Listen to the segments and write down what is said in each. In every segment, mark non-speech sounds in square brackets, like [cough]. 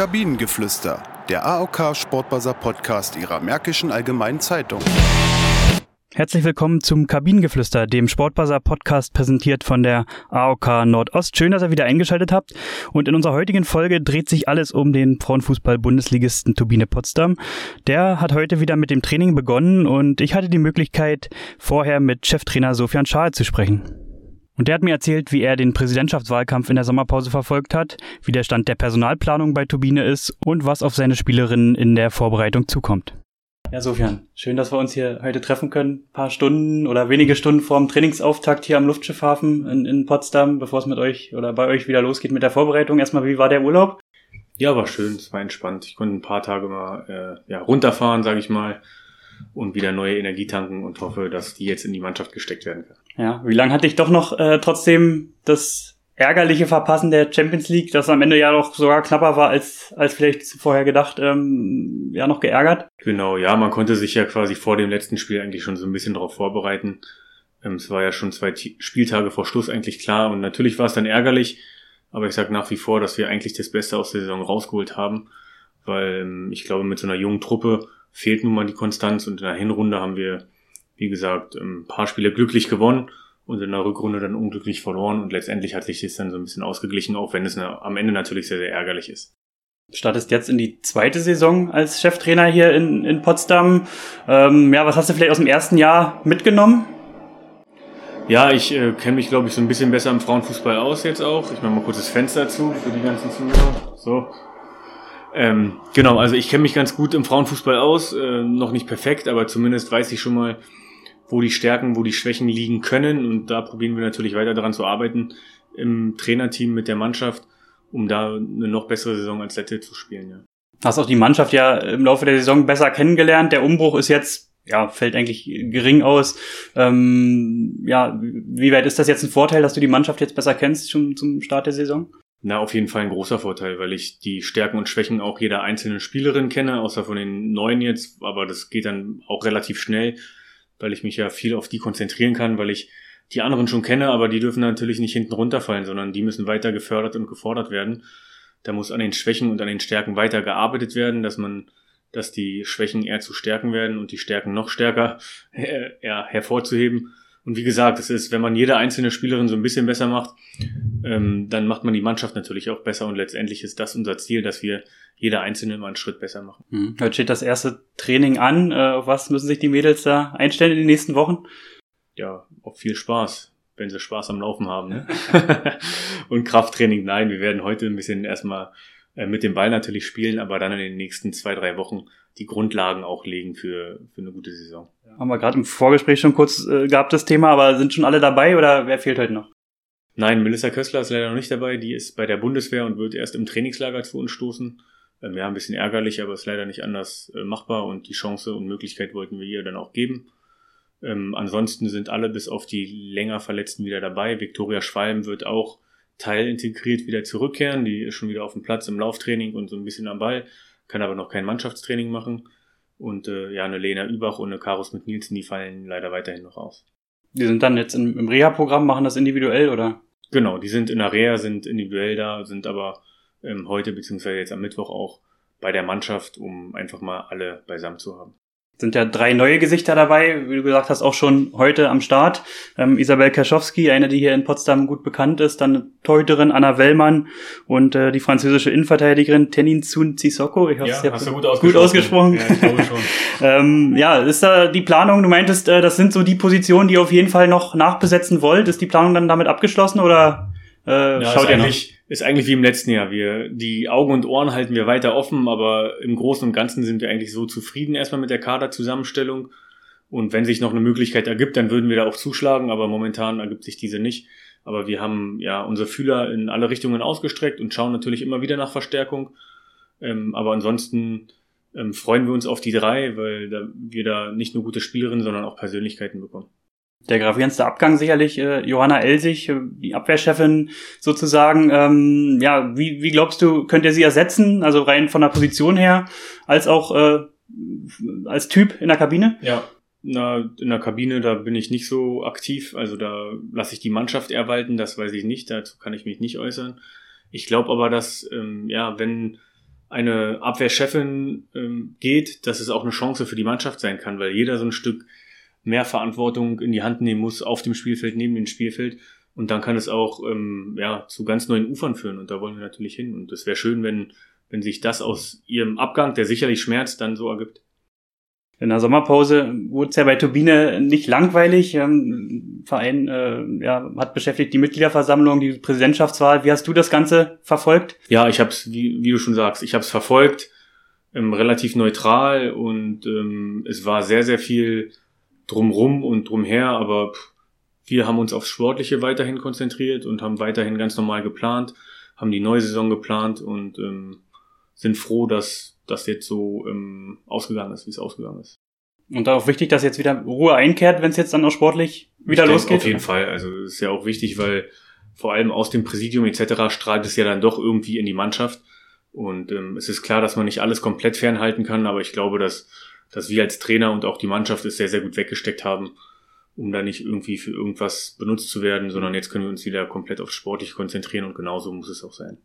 Kabinengeflüster, der AOK Sportbuzzer Podcast Ihrer Märkischen Allgemeinen Zeitung. Herzlich willkommen zum Kabinengeflüster, dem Sportbuzzer Podcast präsentiert von der AOK Nordost. Schön, dass ihr wieder eingeschaltet habt. Und in unserer heutigen Folge dreht sich alles um den Frauenfußball-Bundesligisten Turbine Potsdam. Der hat heute wieder mit dem Training begonnen und ich hatte die Möglichkeit, vorher mit Cheftrainer Sofian Schaal zu sprechen. Und der hat mir erzählt, wie er den Präsidentschaftswahlkampf in der Sommerpause verfolgt hat, wie der Stand der Personalplanung bei Turbine ist und was auf seine Spielerinnen in der Vorbereitung zukommt. Ja, Sofian, schön, dass wir uns hier heute treffen können. Ein paar Stunden oder wenige Stunden vor dem Trainingsauftakt hier am Luftschiffhafen in, in Potsdam, bevor es mit euch oder bei euch wieder losgeht mit der Vorbereitung. Erstmal, wie war der Urlaub? Ja, war schön, es war entspannt. Ich konnte ein paar Tage mal äh, ja, runterfahren, sage ich mal, und wieder neue Energie tanken und hoffe, dass die jetzt in die Mannschaft gesteckt werden kann. Ja, wie lange hatte ich doch noch äh, trotzdem das ärgerliche Verpassen der Champions League, das am Ende ja doch sogar knapper war als, als vielleicht vorher gedacht, ähm, ja noch geärgert? Genau, ja, man konnte sich ja quasi vor dem letzten Spiel eigentlich schon so ein bisschen darauf vorbereiten. Ähm, es war ja schon zwei Spieltage vor Schluss eigentlich klar und natürlich war es dann ärgerlich, aber ich sage nach wie vor, dass wir eigentlich das Beste aus der Saison rausgeholt haben, weil ähm, ich glaube, mit so einer jungen Truppe fehlt nun mal die Konstanz und in der Hinrunde haben wir wie gesagt, ein paar Spiele glücklich gewonnen und in der Rückrunde dann unglücklich verloren und letztendlich hat sich das dann so ein bisschen ausgeglichen, auch wenn es am Ende natürlich sehr, sehr ärgerlich ist. Startest jetzt in die zweite Saison als Cheftrainer hier in, in Potsdam. Ähm, ja, was hast du vielleicht aus dem ersten Jahr mitgenommen? Ja, ich äh, kenne mich, glaube ich, so ein bisschen besser im Frauenfußball aus jetzt auch. Ich mache mal kurz das Fenster zu für die ganzen Zuhörer. So. Ähm, genau, also ich kenne mich ganz gut im Frauenfußball aus. Äh, noch nicht perfekt, aber zumindest weiß ich schon mal, wo die Stärken, wo die Schwächen liegen können. Und da probieren wir natürlich weiter daran zu arbeiten im Trainerteam mit der Mannschaft, um da eine noch bessere Saison als letzte zu spielen. Ja. Hast auch die Mannschaft ja im Laufe der Saison besser kennengelernt. Der Umbruch ist jetzt, ja, fällt eigentlich gering aus. Ähm, ja, wie weit ist das jetzt ein Vorteil, dass du die Mannschaft jetzt besser kennst schon zum Start der Saison? Na, auf jeden Fall ein großer Vorteil, weil ich die Stärken und Schwächen auch jeder einzelnen Spielerin kenne, außer von den neuen jetzt, aber das geht dann auch relativ schnell weil ich mich ja viel auf die konzentrieren kann, weil ich die anderen schon kenne, aber die dürfen natürlich nicht hinten runterfallen, sondern die müssen weiter gefördert und gefordert werden. Da muss an den Schwächen und an den Stärken weiter gearbeitet werden, dass man, dass die Schwächen eher zu Stärken werden und die Stärken noch stärker [laughs] äh, ja, hervorzuheben. Und wie gesagt, es ist, wenn man jede einzelne Spielerin so ein bisschen besser macht, ähm, dann macht man die Mannschaft natürlich auch besser und letztendlich ist das unser Ziel, dass wir jeder Einzelne mal einen Schritt besser machen. Mhm. Heute steht das erste Training an. Äh, auf was müssen sich die Mädels da einstellen in den nächsten Wochen? Ja, auf viel Spaß, wenn sie Spaß am Laufen haben. Ne? [laughs] Und Krafttraining, nein, wir werden heute ein bisschen erstmal mit dem Ball natürlich spielen, aber dann in den nächsten zwei, drei Wochen die Grundlagen auch legen für, für eine gute Saison. Haben wir gerade im Vorgespräch schon kurz äh, gehabt, das Thema, aber sind schon alle dabei oder wer fehlt heute noch? Nein, Melissa Kössler ist leider noch nicht dabei. Die ist bei der Bundeswehr und wird erst im Trainingslager zu uns stoßen. Ähm, ja, ein bisschen ärgerlich, aber ist leider nicht anders äh, machbar und die Chance und Möglichkeit wollten wir ihr dann auch geben. Ähm, ansonsten sind alle bis auf die länger Verletzten wieder dabei. Viktoria Schwalm wird auch teilintegriert wieder zurückkehren. Die ist schon wieder auf dem Platz im Lauftraining und so ein bisschen am Ball, kann aber noch kein Mannschaftstraining machen. Und äh, ja, eine Lena Übach und eine Karus mit Nielsen, die fallen leider weiterhin noch aus. Die sind dann jetzt im, im Reha-Programm, machen das individuell oder? Genau, die sind in der Reha, sind individuell da, sind aber ähm, heute beziehungsweise jetzt am Mittwoch auch bei der Mannschaft, um einfach mal alle beisammen zu haben sind ja drei neue Gesichter dabei, wie du gesagt hast, auch schon heute am Start. Ähm, Isabel Kaschowski, eine, die hier in Potsdam gut bekannt ist, dann Torhüterin Anna Wellmann und äh, die französische Innenverteidigerin Tenin Tsun Sissoko. Ich hoffe, ja, hast du gut ausgesprochen. Gut ausgesprochen. Ja, ich glaube schon. [laughs] ähm, ja, ist da die Planung, du meintest, äh, das sind so die Positionen, die ihr auf jeden Fall noch nachbesetzen wollt. Ist die Planung dann damit abgeschlossen oder äh, ja, schaut ihr noch? Ist eigentlich wie im letzten Jahr. Wir, die Augen und Ohren halten wir weiter offen, aber im Großen und Ganzen sind wir eigentlich so zufrieden erstmal mit der Kaderzusammenstellung. Und wenn sich noch eine Möglichkeit ergibt, dann würden wir da auch zuschlagen, aber momentan ergibt sich diese nicht. Aber wir haben ja unsere Fühler in alle Richtungen ausgestreckt und schauen natürlich immer wieder nach Verstärkung. Ähm, aber ansonsten ähm, freuen wir uns auf die drei, weil da, wir da nicht nur gute Spielerinnen, sondern auch Persönlichkeiten bekommen. Der gravierendste Abgang sicherlich äh, Johanna Elsig, äh, die Abwehrchefin sozusagen. Ähm, ja, wie, wie glaubst du, könnt ihr sie ersetzen? Also rein von der Position her, als auch äh, als Typ in der Kabine? Ja, na, in der Kabine, da bin ich nicht so aktiv. Also da lasse ich die Mannschaft eher walten, das weiß ich nicht, dazu kann ich mich nicht äußern. Ich glaube aber, dass, ähm, ja, wenn eine Abwehrchefin ähm, geht, dass es auch eine Chance für die Mannschaft sein kann, weil jeder so ein Stück mehr Verantwortung in die Hand nehmen muss auf dem Spielfeld, neben dem Spielfeld. Und dann kann es auch ähm, ja, zu ganz neuen Ufern führen. Und da wollen wir natürlich hin. Und es wäre schön, wenn, wenn sich das aus ihrem Abgang, der sicherlich schmerzt, dann so ergibt. In der Sommerpause wurde es ja bei Turbine nicht langweilig. Ähm, Verein äh, ja, hat beschäftigt die Mitgliederversammlung, die Präsidentschaftswahl. Wie hast du das Ganze verfolgt? Ja, ich habe es, wie, wie du schon sagst, ich habe es verfolgt, ähm, relativ neutral und ähm, es war sehr, sehr viel drumrum und drumher, aber pff, wir haben uns aufs Sportliche weiterhin konzentriert und haben weiterhin ganz normal geplant, haben die neue Saison geplant und ähm, sind froh, dass das jetzt so ähm, ausgegangen ist, wie es ausgegangen ist. Und auch wichtig, dass jetzt wieder Ruhe einkehrt, wenn es jetzt dann auch sportlich wieder ich losgeht? Auf jeden Fall. Also es ist ja auch wichtig, weil vor allem aus dem Präsidium etc. strahlt es ja dann doch irgendwie in die Mannschaft. Und ähm, es ist klar, dass man nicht alles komplett fernhalten kann, aber ich glaube, dass, dass wir als Trainer und auch die Mannschaft es sehr, sehr gut weggesteckt haben, um da nicht irgendwie für irgendwas benutzt zu werden, sondern jetzt können wir uns wieder komplett aufs Sportliche konzentrieren und genauso muss es auch sein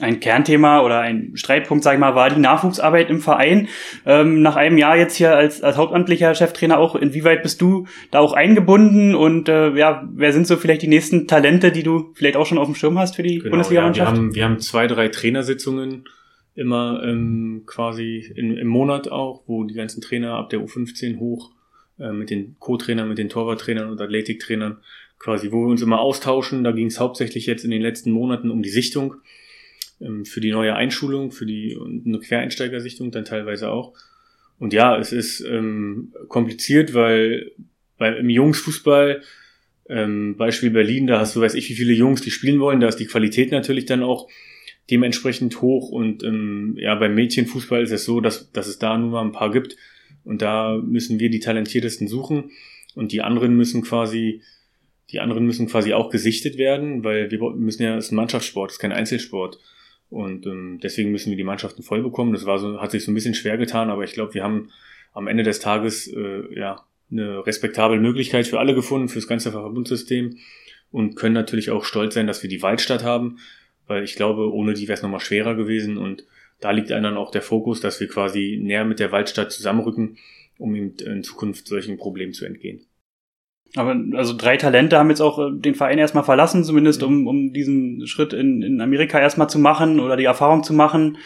ein Kernthema oder ein Streitpunkt, sag ich mal, war die Nachwuchsarbeit im Verein. Ähm, nach einem Jahr jetzt hier als, als hauptamtlicher Cheftrainer auch, inwieweit bist du da auch eingebunden und äh, ja, wer sind so vielleicht die nächsten Talente, die du vielleicht auch schon auf dem Schirm hast für die genau, Bundesliga-Mannschaft? Ja, wir, haben, wir haben zwei, drei Trainersitzungen immer ähm, quasi in, im Monat auch, wo die ganzen Trainer ab der U15 hoch äh, mit den Co-Trainern, mit den Torwarttrainern und Athletiktrainern quasi, wo wir uns immer austauschen. Da ging es hauptsächlich jetzt in den letzten Monaten um die Sichtung ähm, für die neue Einschulung, für die eine Quereinsteigersichtung dann teilweise auch. Und ja, es ist ähm, kompliziert, weil weil im Jungsfußball, ähm, Beispiel Berlin, da hast du weiß ich wie viele Jungs, die spielen wollen, da ist die Qualität natürlich dann auch dementsprechend hoch. Und ähm, ja, beim Mädchenfußball ist es so, dass, dass es da nur mal ein paar gibt. Und da müssen wir die talentiertesten suchen. Und die anderen müssen quasi die anderen müssen quasi auch gesichtet werden, weil wir müssen ja, es ist ein Mannschaftssport, es ist kein Einzelsport. Und ähm, deswegen müssen wir die Mannschaften voll bekommen. Das war so, hat sich so ein bisschen schwer getan, aber ich glaube, wir haben am Ende des Tages äh, ja eine respektable Möglichkeit für alle gefunden, fürs ganze Verbundssystem und können natürlich auch stolz sein, dass wir die Waldstadt haben, weil ich glaube, ohne die wäre es nochmal schwerer gewesen und da liegt einem dann auch der Fokus, dass wir quasi näher mit der Waldstadt zusammenrücken, um eben in Zukunft solchen Problemen zu entgehen. Aber also drei Talente haben jetzt auch äh, den Verein erstmal verlassen, zumindest um, um diesen Schritt in, in Amerika erstmal zu machen oder die Erfahrung zu machen.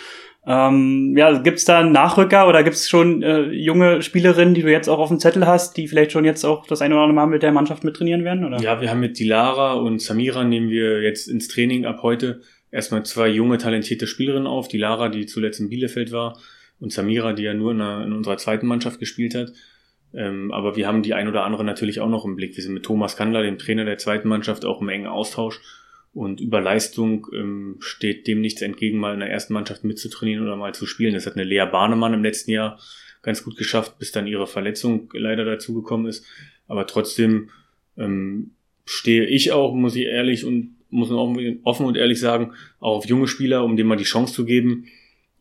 Ähm, ja, gibt's da einen Nachrücker oder gibt's schon äh, junge Spielerinnen, die du jetzt auch auf dem Zettel hast, die vielleicht schon jetzt auch das eine oder andere Mal mit der Mannschaft mit trainieren werden? Oder? Ja, wir haben mit Dilara und Samira nehmen wir jetzt ins Training ab heute erstmal zwei junge, talentierte Spielerinnen auf. Dilara, die zuletzt in Bielefeld war, und Samira, die ja nur in, einer, in unserer zweiten Mannschaft gespielt hat. Ähm, aber wir haben die ein oder andere natürlich auch noch im Blick. Wir sind mit Thomas Kandler, dem Trainer der zweiten Mannschaft, auch im engen Austausch. Und über Leistung ähm, steht dem nichts entgegen, mal in der ersten Mannschaft mitzutrainieren oder mal zu spielen. Das hat eine Lea Bahnemann im letzten Jahr ganz gut geschafft, bis dann ihre Verletzung leider dazugekommen ist. Aber trotzdem ähm, stehe ich auch, muss ich ehrlich und muss man offen und ehrlich sagen, auch auf junge Spieler, um denen mal die Chance zu geben,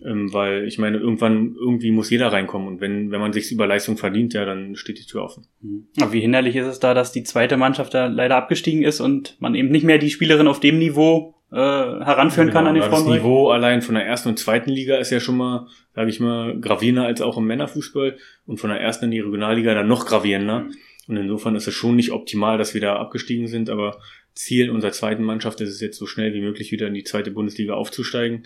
ähm, weil ich meine, irgendwann, irgendwie muss jeder reinkommen und wenn, wenn man sich über Leistung verdient, ja, dann steht die Tür offen. Mhm. Aber wie hinderlich ist es da, dass die zweite Mannschaft da leider abgestiegen ist und man eben nicht mehr die Spielerin auf dem Niveau äh, heranführen genau, kann an den Frauen? Das Niveau allein von der ersten und zweiten Liga ist ja schon mal, sage ich mal, gravierender als auch im Männerfußball und von der ersten in die Regionalliga dann noch gravierender. Mhm. Und insofern ist es schon nicht optimal, dass wir da abgestiegen sind, aber Ziel unserer zweiten Mannschaft ist es jetzt so schnell wie möglich wieder in die zweite Bundesliga aufzusteigen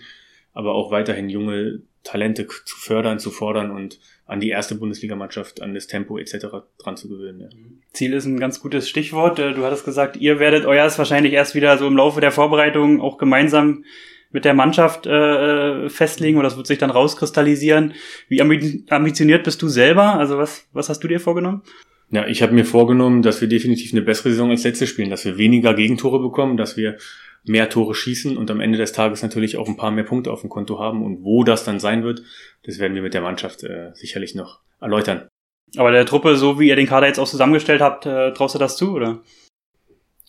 aber auch weiterhin junge Talente zu fördern, zu fordern und an die erste Bundesligamannschaft, an das Tempo etc. dran zu gewöhnen. Ja. Ziel ist ein ganz gutes Stichwort. Äh, du hattest gesagt, ihr werdet euers wahrscheinlich erst wieder so im Laufe der Vorbereitung auch gemeinsam mit der Mannschaft äh, festlegen oder das wird sich dann rauskristallisieren. Wie ambitioniert bist du selber? Also was, was hast du dir vorgenommen? Ja, ich habe mir vorgenommen, dass wir definitiv eine bessere Saison als letzte spielen, dass wir weniger Gegentore bekommen, dass wir mehr Tore schießen und am Ende des Tages natürlich auch ein paar mehr Punkte auf dem Konto haben. Und wo das dann sein wird, das werden wir mit der Mannschaft äh, sicherlich noch erläutern. Aber der Truppe, so wie ihr den Kader jetzt auch zusammengestellt habt, äh, traust du das zu, oder?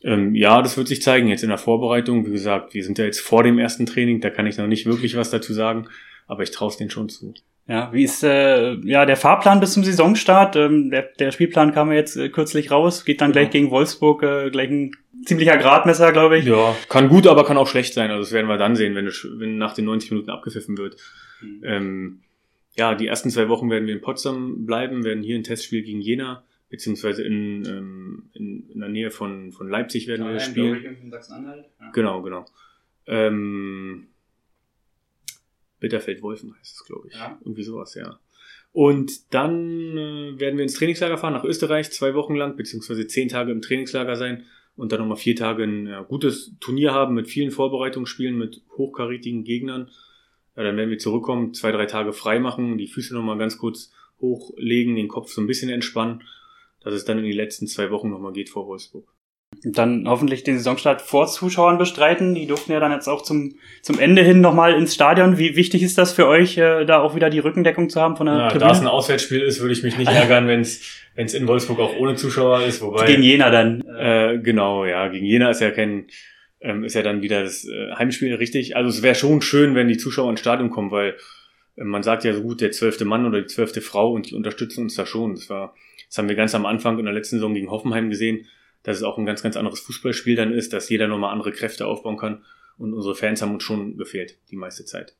Ähm, ja, das wird sich zeigen jetzt in der Vorbereitung. Wie gesagt, wir sind ja jetzt vor dem ersten Training, da kann ich noch nicht wirklich was dazu sagen, aber ich traue es denen schon zu. Ja, wie ist äh, ja der Fahrplan bis zum Saisonstart? Ähm, der, der Spielplan kam ja jetzt äh, kürzlich raus, geht dann ja. gleich gegen Wolfsburg, äh, gleich ein ziemlicher Gradmesser, glaube ich. Ja, kann gut, aber kann auch schlecht sein. Also das werden wir dann sehen, wenn, wenn nach den 90 Minuten abgepfiffen wird. Mhm. Ähm, ja, die ersten zwei Wochen werden wir in Potsdam bleiben, werden hier ein Testspiel gegen Jena, beziehungsweise in, ähm, in, in der Nähe von, von Leipzig werden ja, wir spielen. Ich, in Sachsen-Anhalt. Ja. Genau, genau. Ähm, Bitterfeld-Wolfen heißt es, glaube ich. Ja. Irgendwie sowas, ja. Und dann äh, werden wir ins Trainingslager fahren nach Österreich, zwei Wochen lang, beziehungsweise zehn Tage im Trainingslager sein und dann nochmal vier Tage ein ja, gutes Turnier haben mit vielen Vorbereitungsspielen, mit hochkarätigen Gegnern. Ja, dann werden wir zurückkommen, zwei, drei Tage frei machen, die Füße nochmal ganz kurz hochlegen, den Kopf so ein bisschen entspannen, dass es dann in die letzten zwei Wochen nochmal geht vor Wolfsburg. Und dann hoffentlich den Saisonstart vor Zuschauern bestreiten. Die durften ja dann jetzt auch zum, zum Ende hin nochmal ins Stadion. Wie wichtig ist das für euch, äh, da auch wieder die Rückendeckung zu haben von der ja, Tribüne? Da es ein Auswärtsspiel ist, würde ich mich nicht ärgern, wenn es in Wolfsburg auch ohne Zuschauer ist. Wobei, gegen Jena dann. Äh, genau, ja. Gegen Jena ist ja kein, ähm, ist ja dann wieder das äh, Heimspiel richtig. Also es wäre schon schön, wenn die Zuschauer ins Stadion kommen, weil äh, man sagt ja so gut, der zwölfte Mann oder die zwölfte Frau und die unterstützen uns da schon. Das war, das haben wir ganz am Anfang in der letzten Saison gegen Hoffenheim gesehen dass es auch ein ganz, ganz anderes Fußballspiel dann ist, dass jeder nochmal andere Kräfte aufbauen kann. Und unsere Fans haben uns schon gefehlt, die meiste Zeit.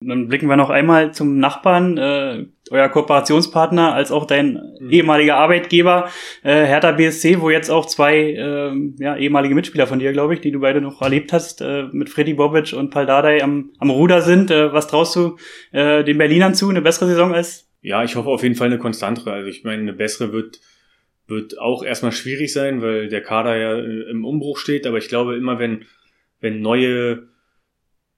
Dann blicken wir noch einmal zum Nachbarn, äh, euer Kooperationspartner, als auch dein mhm. ehemaliger Arbeitgeber, äh, Hertha BSC, wo jetzt auch zwei äh, ja, ehemalige Mitspieler von dir, glaube ich, die du beide noch erlebt hast, äh, mit Freddy Bobic und Paul Dardai am, am Ruder sind. Äh, was traust du äh, den Berlinern zu? Eine bessere Saison als? Ja, ich hoffe auf jeden Fall eine konstantere. Also ich meine, eine bessere wird wird auch erstmal schwierig sein, weil der Kader ja äh, im Umbruch steht. Aber ich glaube immer, wenn, wenn neue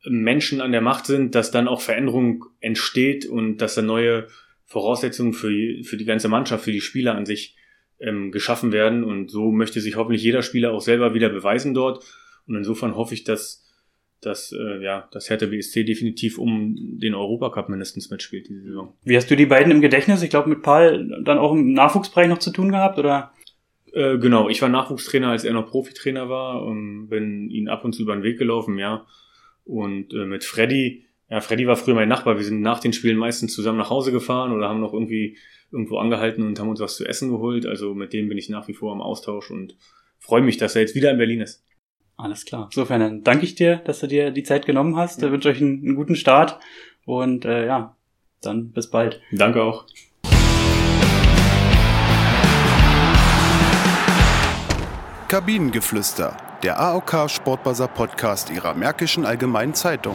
Menschen an der Macht sind, dass dann auch Veränderung entsteht und dass dann neue Voraussetzungen für, für die ganze Mannschaft, für die Spieler an sich ähm, geschaffen werden. Und so möchte sich hoffentlich jeder Spieler auch selber wieder beweisen dort. Und insofern hoffe ich, dass dass äh, ja, das Hertha BSC definitiv um den Europacup mindestens mitspielt diese Saison. Wie hast du die beiden im Gedächtnis? Ich glaube, mit Paul dann auch im Nachwuchsbereich noch zu tun gehabt, oder? Äh, genau, ich war Nachwuchstrainer, als er noch Profitrainer war und bin ihn ab und zu über den Weg gelaufen, ja. Und äh, mit Freddy, ja, Freddy war früher mein Nachbar. Wir sind nach den Spielen meistens zusammen nach Hause gefahren oder haben noch irgendwie irgendwo angehalten und haben uns was zu essen geholt. Also mit dem bin ich nach wie vor im Austausch und freue mich, dass er jetzt wieder in Berlin ist. Alles klar. Insofern dann danke ich dir, dass du dir die Zeit genommen hast. Ja. Ich wünsche euch einen, einen, guten Start und äh, ja, dann bis bald. Danke auch. Kabinengeflüster, der AOK Sportbuzzer Podcast ihrer Märkischen Allgemeinen Zeitung.